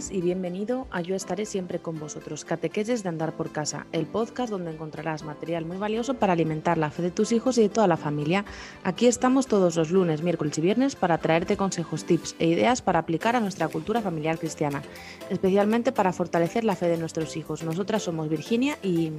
buenas y bienvenido a Yo estaré siempre con vosotros, Catequeses de Andar por Casa, el podcast donde encontrarás material muy valioso para alimentar la fe de tus hijos y de toda la familia. Aquí estamos todos los lunes, miércoles y viernes para traerte consejos, tips e ideas para aplicar a nuestra cultura familiar cristiana, especialmente para fortalecer la fe de nuestros hijos. Nosotras somos Virginia y...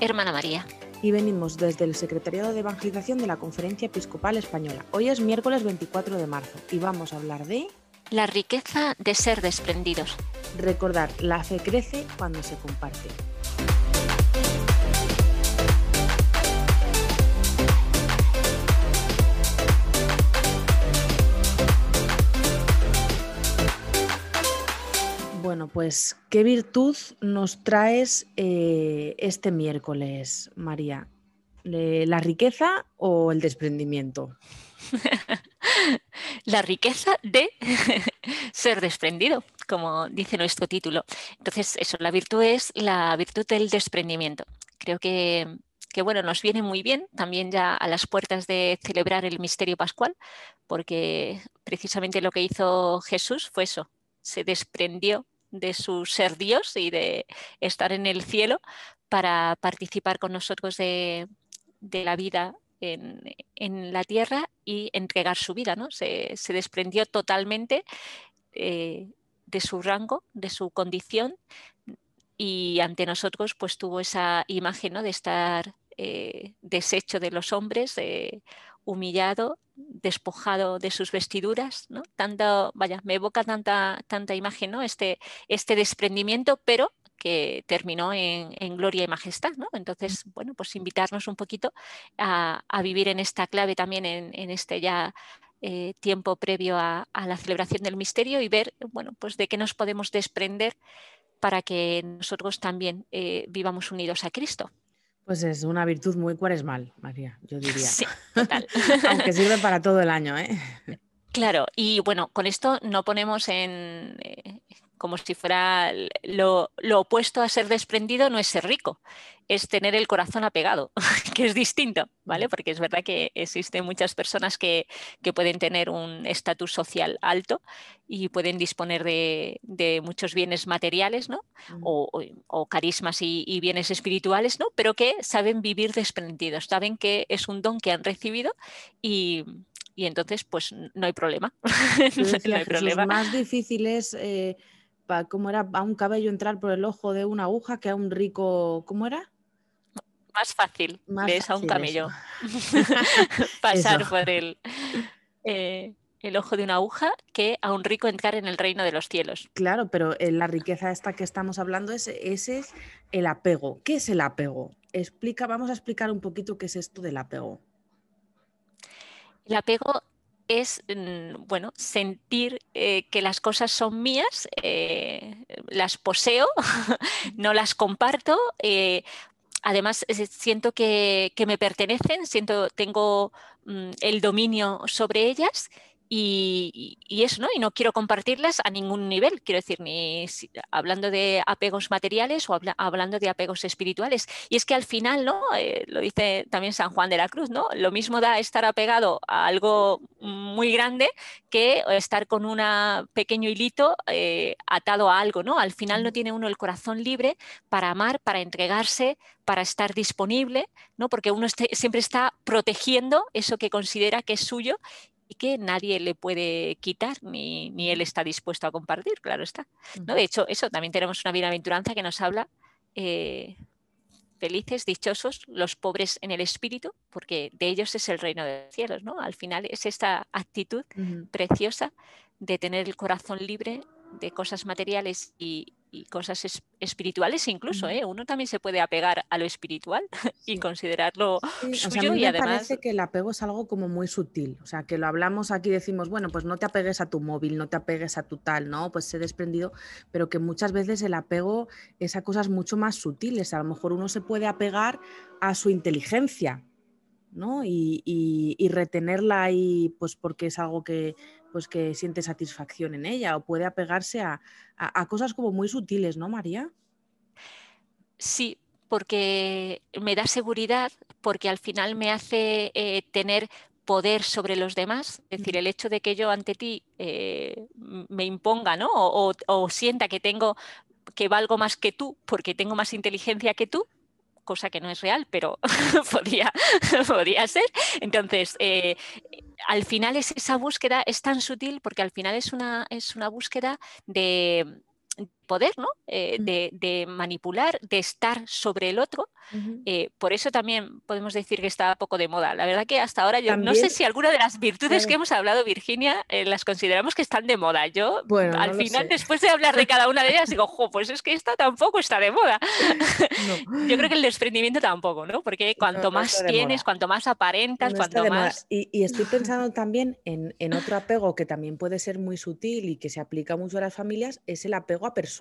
Hermana María y venimos desde el Secretariado de Evangelización de la Conferencia Episcopal Española. Hoy es miércoles 24 de marzo y vamos a hablar de... La riqueza de ser desprendidos. Recordar, la fe crece cuando se comparte. Bueno, pues, ¿qué virtud nos traes eh, este miércoles, María? ¿La riqueza o el desprendimiento? la riqueza de ser desprendido, como dice nuestro título. Entonces, eso, la virtud es la virtud del desprendimiento. Creo que, que, bueno, nos viene muy bien también ya a las puertas de celebrar el misterio pascual, porque precisamente lo que hizo Jesús fue eso, se desprendió de su ser Dios y de estar en el cielo para participar con nosotros de, de la vida en, la tierra y entregar su vida. ¿no? Se, desprendió totalmente eh, de su rango, de su condición y ante nosotros pues tuvo esa imagen ¿no? de estar eh, deshecho de los hombres, eh, humillado, despojado de sus vestiduras, ¿no? Tanto, vaya, me evoca tanta, tanta imagen, ¿no? Este, este desprendimiento, pero que terminó en, gloria y majestad. ¿no? Entonces, bueno, pues invitarnos un poquito a, vivir en esta clave también en, este ya eh, tiempo previo a, la celebración del misterio y ver, bueno, pues de qué nos podemos desprender para que nosotros también eh, vivamos unidos a Cristo. Pues es una virtud muy cuaresmal, María, yo diría. Sí, total. Aunque sirve para todo el año, ¿eh? Claro, y bueno, con esto no ponemos en, eh, como si fuera lo, opuesto a ser desprendido, no es ser rico, es tener el corazón apegado, que es distinto, ¿vale? Porque es verdad que existen muchas personas que, pueden tener un estatus social alto y pueden disponer de, muchos bienes materiales, ¿no? O, carismas y, bienes espirituales, ¿no? Pero que saben vivir desprendidos, saben que es un don que han recibido y, entonces pues no hay problema. no hay problema. más difícil es eh, ¿cómo era? A un cabello entrar por el ojo de una aguja que a un rico, ¿cómo era? Más fácil, Más a un camello. Pasar por el, eh, el ojo de una aguja que a un rico entrar en el reino de los cielos. Claro, pero eh, la riqueza esta que estamos hablando es, ese es el apego. ¿Qué es el apego? Explica, vamos a explicar un poquito qué es esto del apego. El apego es mm, bueno, sentir eh, que las cosas son mías, eh, las poseo, no las comparto. Eh, además, siento que, me pertenecen, siento, tengo mm, el dominio sobre ellas y, eso, ¿no? Y no quiero compartirlas a ningún nivel, quiero decir, ni hablando de apegos materiales o hablando de apegos espirituales. Y es que al final, ¿no? Eh, lo dice también San Juan de la Cruz, ¿no? Lo mismo da estar apegado a algo muy grande que estar con un pequeño hilito eh, atado a algo, ¿no? Al final no tiene uno el corazón libre para amar, para entregarse, para estar disponible, ¿no? Porque uno siempre está protegiendo eso que considera que es suyo y que nadie le puede quitar ni, ni, él está dispuesto a compartir, claro está. ¿no? De hecho, eso también tenemos una bienaventuranza que nos habla eh, felices, dichosos los pobres en el espíritu, porque de ellos es el reino de los cielos, ¿no? Al final es esta actitud preciosa de tener el corazón libre de cosas materiales y, cosas espirituales incluso, ¿eh? uno también se puede apegar a lo espiritual y considerarlo suyo y además... parece que el apego es algo como muy sutil, o sea, que lo hablamos aquí, decimos, bueno, pues no te apegues a tu móvil, no te apegues a tu tal, ¿no? Pues he desprendido, pero que muchas veces el apego es a cosas mucho más sutiles, a lo mejor uno se puede apegar a su inteligencia, ¿no? Y, y retenerla ahí, pues porque es algo que pues que siente satisfacción en ella o puede apegarse a, cosas como muy sutiles, ¿no, María? Sí, porque me da seguridad, porque al final me hace eh, tener poder sobre los demás, es decir, el hecho de que yo ante ti eh, me imponga, ¿no? O, sienta que tengo que valgo más que tú porque tengo más inteligencia que tú, cosa que no es real, pero podría, podría ser. Entonces, eh, al final es esa búsqueda es tan sutil porque al final es una, es una búsqueda de, poder, ¿no? Eh, de, manipular, de estar sobre el otro. Eh, por eso también podemos decir que está poco de moda. La verdad que hasta ahora yo no sé si alguna de las virtudes que hemos hablado, Virginia, eh, las consideramos que están de moda. Yo al final, después de hablar de cada una de ellas, digo, jo, pues es que esta tampoco está de moda. yo creo que el desprendimiento tampoco, ¿no? Porque cuanto más tienes, cuanto más aparentas, cuanto más... Y, estoy pensando también en, en otro apego que también puede ser muy sutil y que se aplica mucho a las familias, es el apego a personas.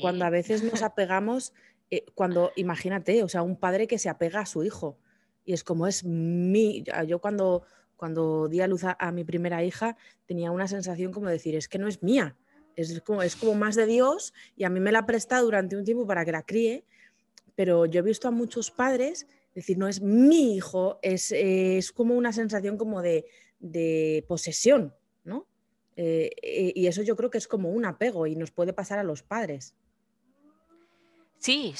Cuando a veces nos apegamos, eh, cuando, imagínate, o sea, un padre que se apega a su hijo y es como es mi, yo cuando, cuando di a luz a, mi primera hija tenía una sensación como decir, es que no es mía, es como, es como más de Dios y a mí me la presta durante un tiempo para que la críe, pero yo he visto a muchos padres decir, no es mi hijo, es, es como una sensación como de, de posesión. Eh, eh, y eso yo creo que es como un apego y nos puede pasar a los padres. Sí,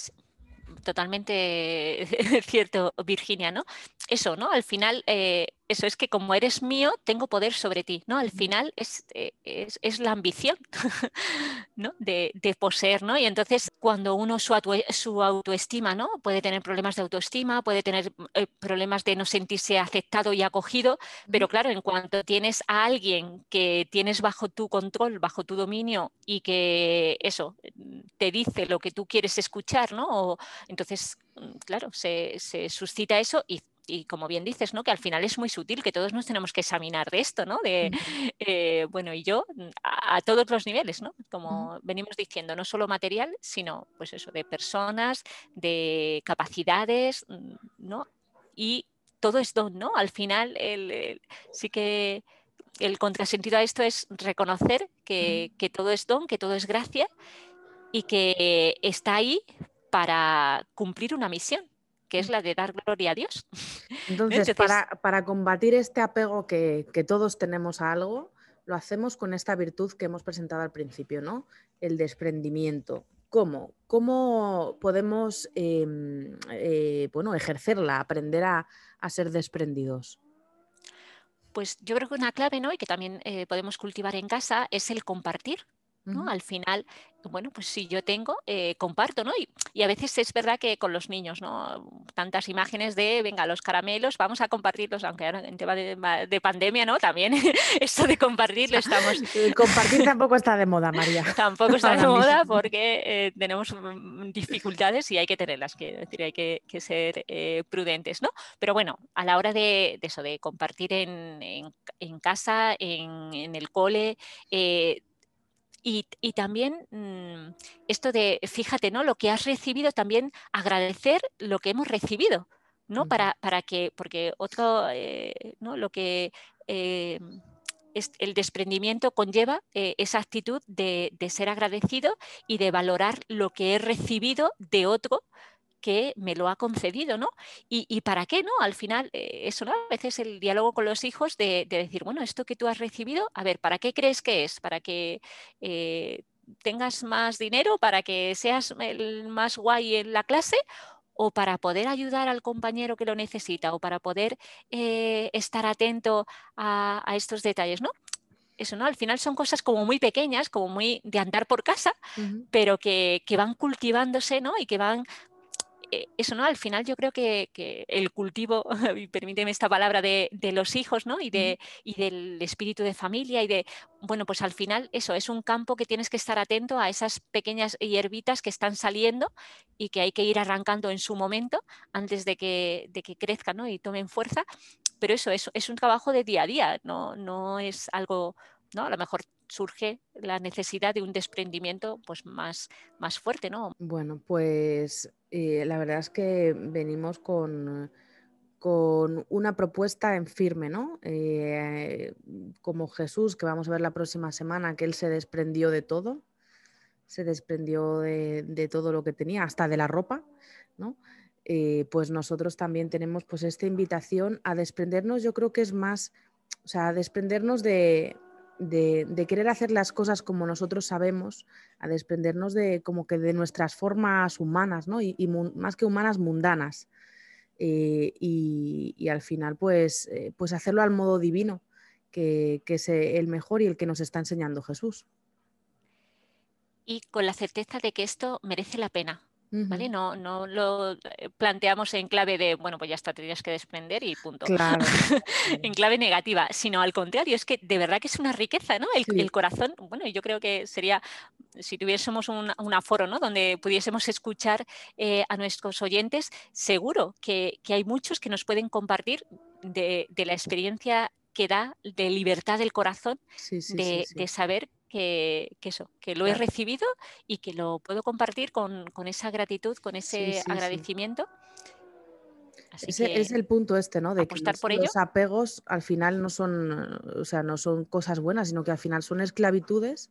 totalmente cierto, Virginia, ¿no? Eso, ¿no? Al final, eh, eso es que como eres mío, tengo poder sobre ti, ¿no? Al final es, eh, es, la ambición, ¿no? De, poseer, ¿no? Y entonces cuando uno su, su, autoestima, ¿no? Puede tener problemas de autoestima, puede tener eh, problemas de no sentirse aceptado y acogido, pero claro, en cuanto tienes a alguien que tienes bajo tu control, bajo tu dominio y que eso te dice lo que tú quieres escuchar, ¿no? entonces, mm, claro, se, se suscita eso y y como bien dices, ¿no? Que al final es muy sutil, que todos nos tenemos que examinar de esto, ¿no? De, eh, bueno, y yo mm, a, todos los niveles, ¿no? Como venimos diciendo, no solo material, sino, pues eso, de personas, de capacidades, mm, ¿no? Y todo es don, ¿no? Al final, sí que el contrasentido a esto es reconocer que, que todo es don, que todo es gracia y que está ahí para cumplir una misión que es la de dar gloria a Dios. Entonces, para, combatir este apego que, todos tenemos a algo, lo hacemos con esta virtud que hemos presentado al principio, ¿no? El desprendimiento. ¿Cómo? ¿Cómo podemos em, eh, bueno, ejercerla, aprender a, ser desprendidos? Pues yo creo que una clave, ¿no? Y que también eh, podemos cultivar en casa es el compartir. ¿No? Al final, bueno, pues si yo tengo, eh, comparto, ¿no? Y, a veces es verdad que con los niños, ¿no? Tantas imágenes de, venga, los caramelos, vamos a compartirlos, aunque ahora en tema de, pandemia, ¿no? También esto de compartirlo estamos... Compartir tampoco está de moda, María. tampoco está de moda porque eh, tenemos mm, dificultades y hay que tenerlas, que decir, hay que, ser eh, prudentes, ¿no? Pero bueno, a la hora de, eso, de compartir en, casa, en, el cole, y, también mm, esto de, fíjate, ¿no? Lo que has recibido, también agradecer lo que hemos recibido, ¿no? para, para, que, porque otro, eh, ¿no? Lo que eh, el desprendimiento conlleva eh, esa actitud de, de, ser agradecido y de valorar lo que he recibido de otro que me lo ha concedido, ¿no? ¿Y, para qué, no? Al final, eh, eso, ¿no? A veces el diálogo con los hijos de, decir, bueno, esto que tú has recibido, a ver, ¿para qué crees que es? ¿Para que eh, tengas más dinero? ¿Para que seas el más guay en la clase? o para poder ayudar al compañero que lo necesita o para poder eh, estar atento a, estos detalles, ¿no? Eso, ¿no? Al final son cosas como muy pequeñas, como muy de andar por casa, pero que, que, van cultivándose, ¿no? Y que van eso, ¿no? Al final yo creo que, el cultivo, y permíteme esta palabra, de, los hijos, ¿no? Y, de, y del espíritu de familia y de, bueno, pues al final eso es un campo que tienes que estar atento a esas pequeñas hierbitas que están saliendo y que hay que ir arrancando en su momento antes de que, de que crezcan ¿no? y tomen fuerza. Pero eso es, es un trabajo de día a día, no, no es algo, ¿no? A lo mejor surge la necesidad de un desprendimiento pues, más, más fuerte, ¿no? Bueno, pues eh, la verdad es que venimos con, con una propuesta en firme, ¿no? Eh, como Jesús, que vamos a ver la próxima semana, que él se desprendió de todo, se desprendió de, todo lo que tenía, hasta de la ropa, ¿no? eh, pues nosotros también tenemos pues esta invitación a desprendernos, yo creo que es más, o sea, a desprendernos de, de, querer hacer las cosas como nosotros sabemos, a desprendernos de como que de nuestras formas humanas, ¿no? Y, más que humanas, mundanas. Eh, y, al final, pues, eh, pues hacerlo al modo divino, que, que es el mejor y el que nos está enseñando Jesús. Y con la certeza de que esto merece la pena, no, no lo eh, planteamos en clave de, bueno, pues ya está, tendrías que desprender y punto. en clave negativa, sino al contrario, es que de verdad que es una riqueza, ¿no? El, corazón, bueno, yo creo que sería, si tuviésemos un, aforo, ¿no? Donde pudiésemos escuchar eh, a nuestros oyentes, seguro que, hay muchos que nos pueden compartir de, la experiencia que da de libertad del corazón, de, de, saber que, eso, que lo he recibido y que lo puedo compartir con, esa gratitud, con ese agradecimiento. Ese es el punto este, ¿no? De que los, apegos al final no son, o sea, no son cosas buenas, sino que al final son esclavitudes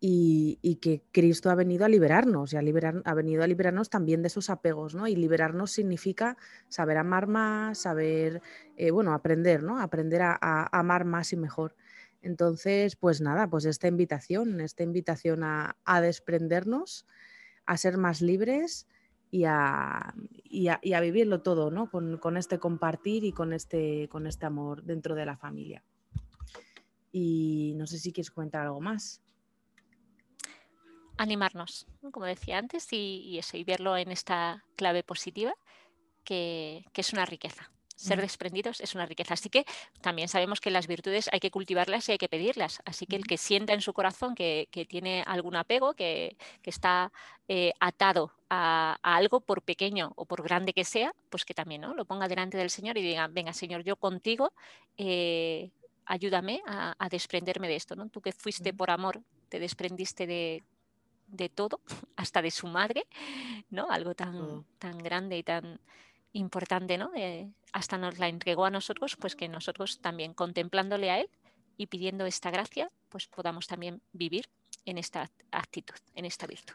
y, que Cristo ha venido a liberarnos y a liberar, ha venido a liberarnos también de esos apegos, ¿no? Y liberarnos significa saber amar más, saber, eh, bueno, aprender, ¿no? Aprender a, amar más y mejor. Entonces, pues nada, pues esta invitación, esta invitación a, desprendernos, a ser más libres y a, vivirlo todo, ¿no? Con, este compartir y con este, con este amor dentro de la familia. Y no sé si quieres comentar algo más. Animarnos, como decía antes, y, eso, y verlo en esta clave positiva, que es una riqueza ser desprendidos es una riqueza. Así que también sabemos que las virtudes hay que cultivarlas y hay que pedirlas. Así que el que sienta en su corazón que, tiene algún apego, que, está eh, atado a, algo, por pequeño o por grande que sea, pues que también ¿no? lo ponga delante del Señor y diga, venga Señor, yo contigo, eh, ayúdame a, desprenderme de esto. ¿no? Tú que fuiste por amor, te desprendiste de, todo, hasta de su madre, ¿no? Algo tan, tan grande y tan importante, ¿no? hasta nos la entregó a nosotros, pues que nosotros también contemplándole a Él y pidiendo esta gracia, pues podamos también vivir en esta actitud, en esta virtud.